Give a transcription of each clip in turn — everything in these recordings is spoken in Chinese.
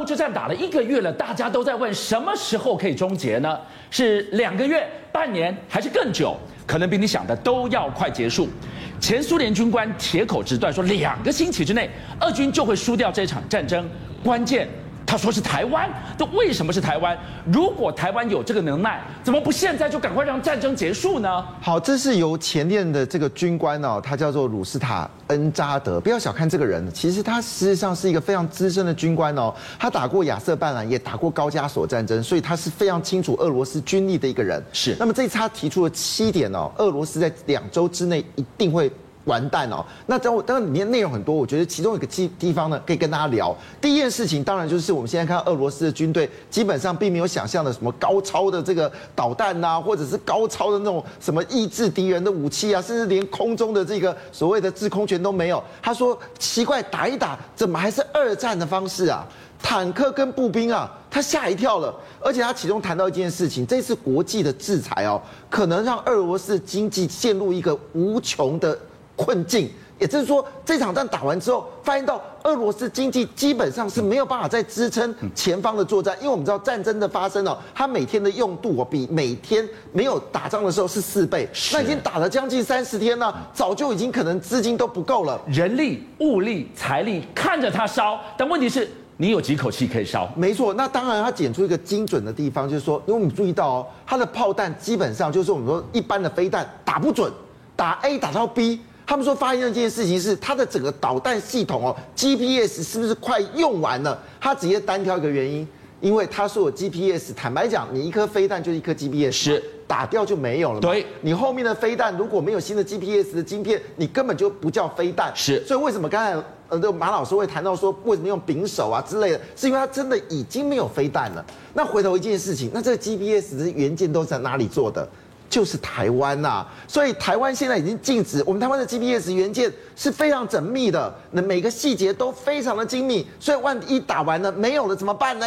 乌之战打了一个月了，大家都在问什么时候可以终结呢？是两个月、半年还是更久？可能比你想的都要快结束。前苏联军官铁口直断说，两个星期之内，俄军就会输掉这场战争。关键。他说是台湾，这为什么是台湾？如果台湾有这个能耐，怎么不现在就赶快让战争结束呢？好，这是由前线的这个军官哦，他叫做鲁斯塔恩扎德。不要小看这个人，其实他实际上是一个非常资深的军官哦。他打过亚瑟半兰，也打过高加索战争，所以他是非常清楚俄罗斯军力的一个人。是。那么这次他提出了七点哦，俄罗斯在两周之内一定会。完蛋哦！那当当然里面内容很多，我觉得其中一个地地方呢，可以跟大家聊。第一件事情，当然就是我们现在看俄罗斯的军队，基本上并没有想象的什么高超的这个导弹呐，或者是高超的那种什么抑制敌人的武器啊，甚至连空中的这个所谓的制空权都没有。他说奇怪，打一打怎么还是二战的方式啊？坦克跟步兵啊，他吓一跳了。而且他其中谈到一件事情，这次国际的制裁哦，可能让俄罗斯经济陷入一个无穷的。困境，也就是说，这场战打完之后，发现到俄罗斯经济基本上是没有办法再支撑前方的作战，因为我们知道战争的发生哦，它每天的用度哦，比每天没有打仗的时候是四倍，那已经打了将近三十天了，早就已经可能资金都不够了，人力、物力、财力看着它烧，但问题是，你有几口气可以烧？没错，那当然，它检出一个精准的地方，就是说，因为我们注意到哦，它的炮弹基本上就是我们说一般的飞弹打不准，打 A 打到 B。他们说发现这件事情是它的整个导弹系统哦，GPS 是不是快用完了？他直接单挑一个原因，因为他说有 GPS，坦白讲，你一颗飞弹就是一颗 GPS，是打掉就没有了嘛。对，你后面的飞弹如果没有新的 GPS 的晶片，你根本就不叫飞弹。是，所以为什么刚才呃，这马老师会谈到说为什么用柄手啊之类的，是因为它真的已经没有飞弹了。那回头一件事情，那这个 GPS 的元件都在哪里做的？就是台湾呐、啊，所以台湾现在已经禁止我们台湾的 GPS 元件是非常缜密的，那每个细节都非常的精密，所以万一打完了没有了怎么办呢？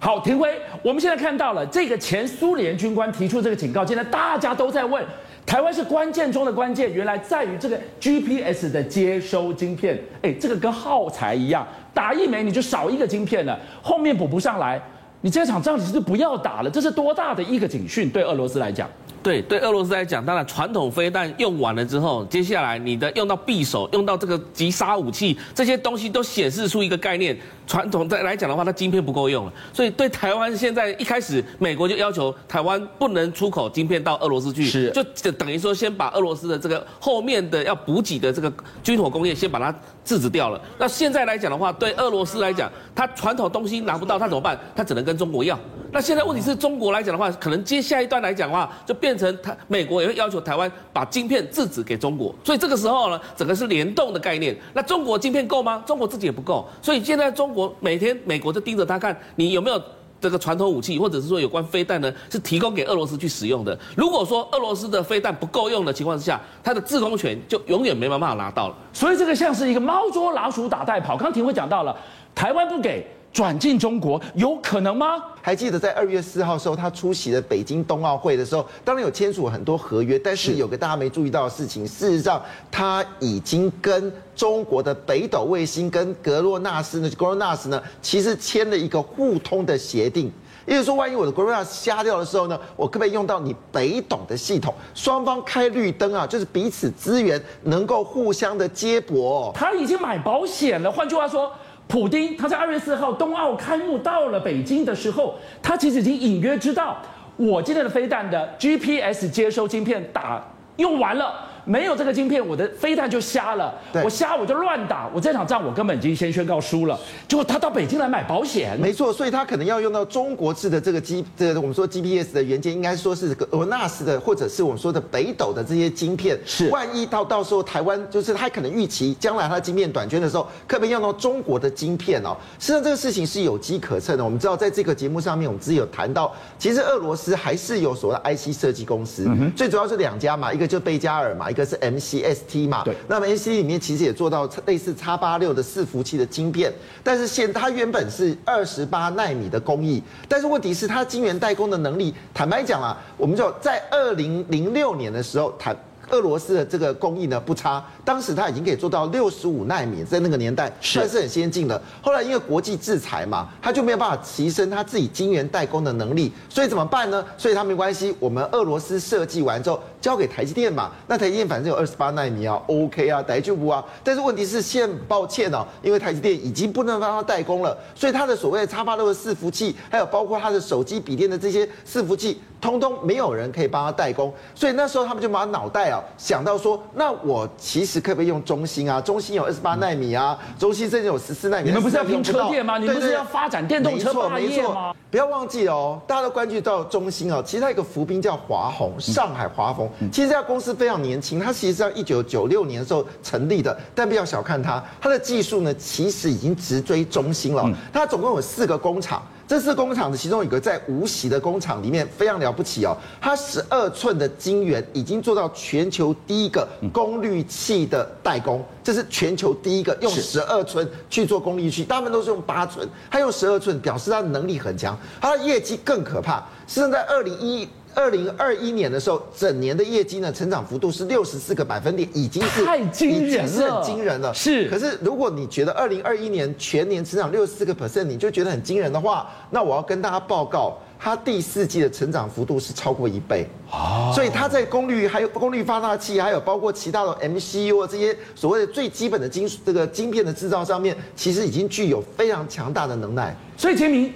好，廷辉，我们现在看到了这个前苏联军官提出这个警告，现在大家都在问，台湾是关键中的关键，原来在于这个 GPS 的接收晶片，哎，这个跟耗材一样，打一枚你就少一个晶片了，后面补不上来，你这场仗你是不要打了，这是多大的一个警讯对俄罗斯来讲？对，对俄罗斯来讲，当然传统飞弹用完了之后，接下来你的用到匕首，用到这个击杀武器，这些东西都显示出一个概念。传统在来讲的话，它晶片不够用了，所以对台湾现在一开始，美国就要求台湾不能出口晶片到俄罗斯去，是就等于说先把俄罗斯的这个后面的要补给的这个军火工业先把它制止掉了。那现在来讲的话，对俄罗斯来讲，它传统东西拿不到，它怎么办？它只能跟中国要。那现在问题是中国来讲的话，可能接下一段来讲的话，就变成台美国也会要求台湾把晶片制止给中国，所以这个时候呢，整个是联动的概念。那中国晶片够吗？中国自己也不够，所以现在中国每天美国就盯着他看，你有没有这个传统武器，或者是说有关飞弹呢，是提供给俄罗斯去使用的。如果说俄罗斯的飞弹不够用的情况之下，它的制空权就永远没办法拿到了。所以这个像是一个猫捉老鼠打带跑。刚廷辉讲到了，台湾不给。转进中国有可能吗？还记得在二月四号的时候，他出席了北京冬奥会的时候，当然有签署很多合约，但是有个大家没注意到的事情，事实上他已经跟中国的北斗卫星跟格洛纳斯呢，格洛纳斯呢，其实签了一个互通的协定，也就是说，万一我的格洛纳斯瞎掉的时候呢，我可不可以用到你北斗的系统？双方开绿灯啊，就是彼此资源能够互相的接驳。他已经买保险了，换句话说。普丁他在二月四号冬奥开幕到了北京的时候，他其实已经隐约知道，我今天的飞弹的 GPS 接收晶片打用完了。没有这个晶片，我的飞弹就瞎了。我瞎我就乱打，我这场仗我根本已经先宣告输了。结果他到北京来买保险，没错，所以他可能要用到中国制的这个 G，这个我们说 GPS 的元件，应该说是这个俄纳斯的，或者是我们说的北斗的这些晶片。是，万一到到时候台湾就是他可能预期将来他的晶片短缺的时候，可不可以用到中国的晶片哦？实际上这个事情是有机可乘的。我们知道在这个节目上面，我们之前有谈到，其实俄罗斯还是有所谓的 IC 设计公司，嗯、最主要是两家嘛，一个就贝加尔嘛，一个是 MCST 嘛，对，那么 MCST 里面其实也做到类似 X 八六的伺服器的晶片，但是现它原本是二十八纳米的工艺，但是问题是它晶圆代工的能力，坦白讲啊，我们就在二零零六年的时候，坦俄罗斯的这个工艺呢不差，当时它已经可以做到六十五纳米，在那个年代算是很先进的。后来因为国际制裁嘛，它就没有办法提升它自己晶圆代工的能力，所以怎么办呢？所以它没关系，我们俄罗斯设计完之后交给台积电嘛。那台积电反正有二十八纳米啊，OK 啊，台就不啊。但是问题是现抱歉哦，因为台积电已经不能帮他代工了，所以他的所谓的叉八六的伺服器，还有包括他的手机、笔电的这些伺服器。通通没有人可以帮他代工，所以那时候他们就把脑袋啊想到说，那我其实可不可以用中芯啊？中芯有二十八纳米啊，中芯甚至有十四纳米。你们不是要拼车电吗？你们不是要发展电动车霸业吗？没错，没错。不要忘记哦，大家都关注到中芯哦，其实它有一个伏兵叫华虹，上海华虹。其实这家公司非常年轻，它其实是在一九九六年的时候成立的，但不要小看它，它的技术呢其实已经直追中芯了。它总共有四个工厂。这次工厂的其中有一个在无锡的工厂里面非常了不起哦，它十二寸的晶圆已经做到全球第一个功率器的代工，这是全球第一个用十二寸去做功率器，大部分都是用八寸，它用十二寸表示它的能力很强，它的业绩更可怕，是在二零一。二零二一年的时候，整年的业绩呢，成长幅度是六十四个百分点，已经是太惊人了，是很惊人了。是，可是如果你觉得二零二一年全年成长六十四个 percent，你就觉得很惊人的话，那我要跟大家报告，它第四季的成长幅度是超过一倍。哦，所以它在功率还有功率放大器，还有包括其他的 MCU 这些所谓的最基本的晶这个晶片的制造上面，其实已经具有非常强大的能耐。所以杰明，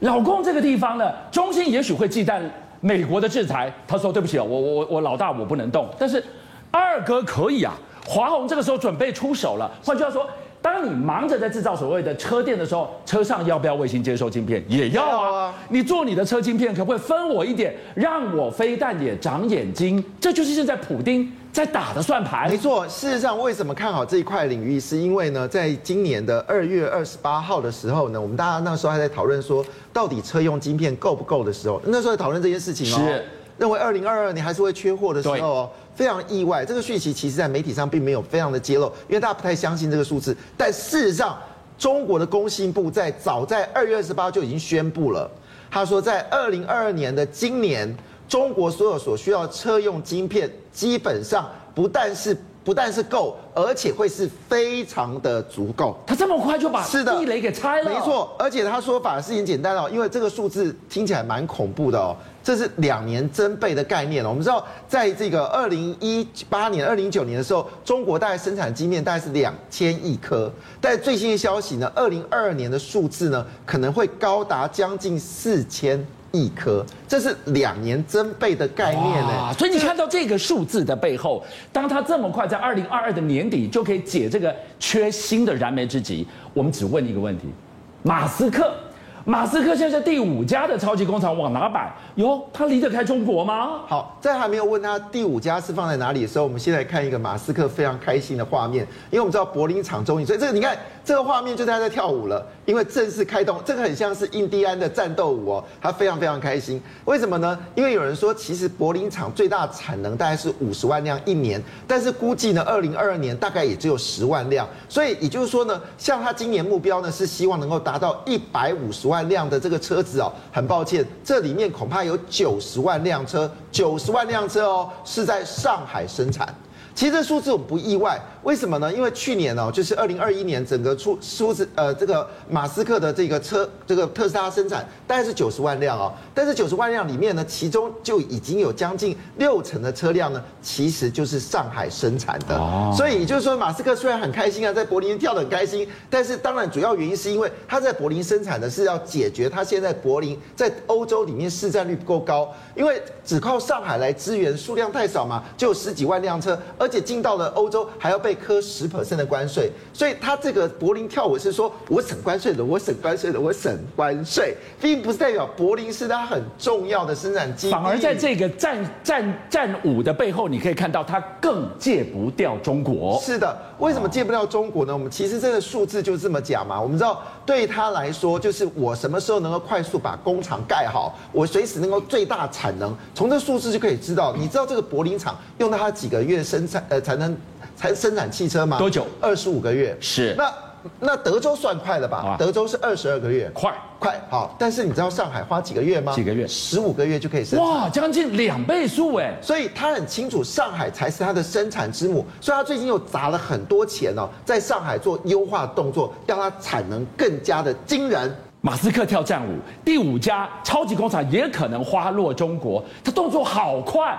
老公这个地方呢，中芯也许会忌惮。美国的制裁，他说对不起，我我我老大我不能动，但是二哥可以啊。华虹这个时候准备出手了。换句话说，当你忙着在制造所谓的车电的时候，车上要不要卫星接收晶片？也要啊。你做你的车晶片，可不可以分我一点，让我飞弹也长眼睛？这就是现在普丁在打的算盘。没错，事实上为什么看好这一块领域，是因为呢，在今年的二月二十八号的时候呢，我们大家那时候还在讨论说。到底车用晶片够不够的时候，那时候在讨论这件事情哦，是认为二零二二年还是会缺货的时候哦，非常意外。这个讯息其实，在媒体上并没有非常的揭露，因为大家不太相信这个数字。但事实上，中国的工信部在早在二月二十八就已经宣布了，他说在二零二二年的今年，中国所有所需要车用晶片，基本上不但是。不但是够，而且会是非常的足够。他这么快就把地雷给拆了？没错，而且他说法是很简单哦，因为这个数字听起来蛮恐怖的哦。这是两年增倍的概念。我们知道，在这个二零一八年、二零一九年的时候，中国大概生产晶片大概是两千亿颗，但最新的消息呢，二零二二年的数字呢，可能会高达将近四千。一颗，这是两年增倍的概念呢。所以你看到这个数字的背后，当他这么快在二零二二的年底就可以解这个缺芯的燃眉之急，我们只问一个问题：马斯克。马斯克现在第五家的超级工厂往哪摆？哟，他离得开中国吗？好，在还没有问他第五家是放在哪里的时候，我们先来看一个马斯克非常开心的画面，因为我们知道柏林厂终于，所以这个你看这个画面就是他在跳舞了，因为正式开动，这个很像是印第安的战斗舞哦，他非常非常开心。为什么呢？因为有人说，其实柏林厂最大产能大概是五十万辆一年，但是估计呢，二零二二年大概也只有十万辆，所以也就是说呢，像他今年目标呢是希望能够达到一百五十万。万辆的这个车子哦，很抱歉，这里面恐怕有九十万辆车，九十万辆车哦，是在上海生产。其实这数字我们不意外。为什么呢？因为去年哦，就是二零二一年，整个出数字呃，这个马斯克的这个车，这个特斯拉生产大概是九十万辆哦。但是九十万辆里面呢，其中就已经有将近六成的车辆呢，其实就是上海生产的。哦。所以也就是说，马斯克虽然很开心啊，在柏林跳得很开心，但是当然主要原因是因为他在柏林生产的是要解决他现在柏林在欧洲里面市占率不够高，因为只靠上海来支援数量太少嘛，就有十几万辆车，而且进到了欧洲还要被。科十 percent 的关税，所以他这个柏林跳舞是说，我省关税的，我省关税的，我省关税，并不是代表柏林是他很重要的生产基地。反而在这个战战战舞的背后，你可以看到他更戒不掉中国。是的，为什么借不到中国呢？我们其实这个数字就这么讲嘛。我们知道，对他来说，就是我什么时候能够快速把工厂盖好，我随时能够最大产能。从这数字就可以知道，你知道这个柏林厂用到它几个月生产呃才能。才生产汽车吗？多久？二十五个月。是。那那德州算快了吧？啊德州是二十二个月，快快好。但是你知道上海花几个月吗？几个月？十五个月就可以生产。哇，将近两倍数哎！所以他很清楚上海才是他的生产之母，所以他最近又砸了很多钱哦，在上海做优化动作，让它产能更加的惊人。马斯克跳战舞，第五家超级工厂也可能花落中国，他动作好快，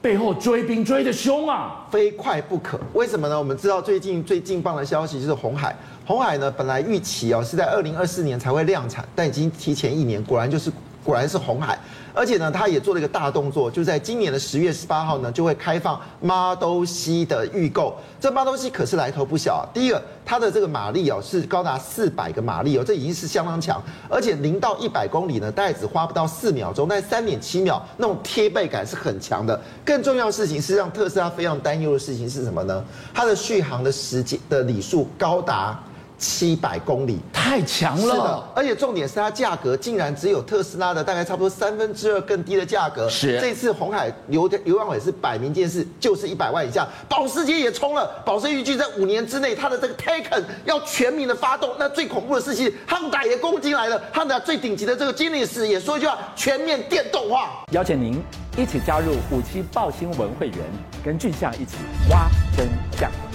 背后追兵追得凶啊，非快不可。为什么呢？我们知道最近最劲爆的消息就是红海，红海呢本来预期哦是在二零二四年才会量产，但已经提前一年，果然就是果然是红海。而且呢，他也做了一个大动作，就在今年的十月十八号呢，就会开放 Model C 的预购。这 Model C 可是来头不小啊！第一个，它的这个马力哦是高达四百个马力哦，这已经是相当强。而且零到一百公里呢，大概只花不到四秒钟，但三点七秒，那种贴背感是很强的。更重要的事情是让特斯拉非常担忧的事情是什么呢？它的续航的时间的里数高达。七百公里，太强了。是的，而且重点是它价格竟然只有特斯拉的大概差不多三分之二更低的价格。是，这次红海刘刘扬伟是摆明件事，就是一百万以下。保时捷也冲了，保时捷预计在五年之内，它的这个 Taycan 要全民的发动。那最恐怖的事情，Honda 也攻进来了，Honda 最顶级的这个经理师也说一句话：全面电动化。邀请您一起加入五七报新闻会员，跟俊相一起挖真相。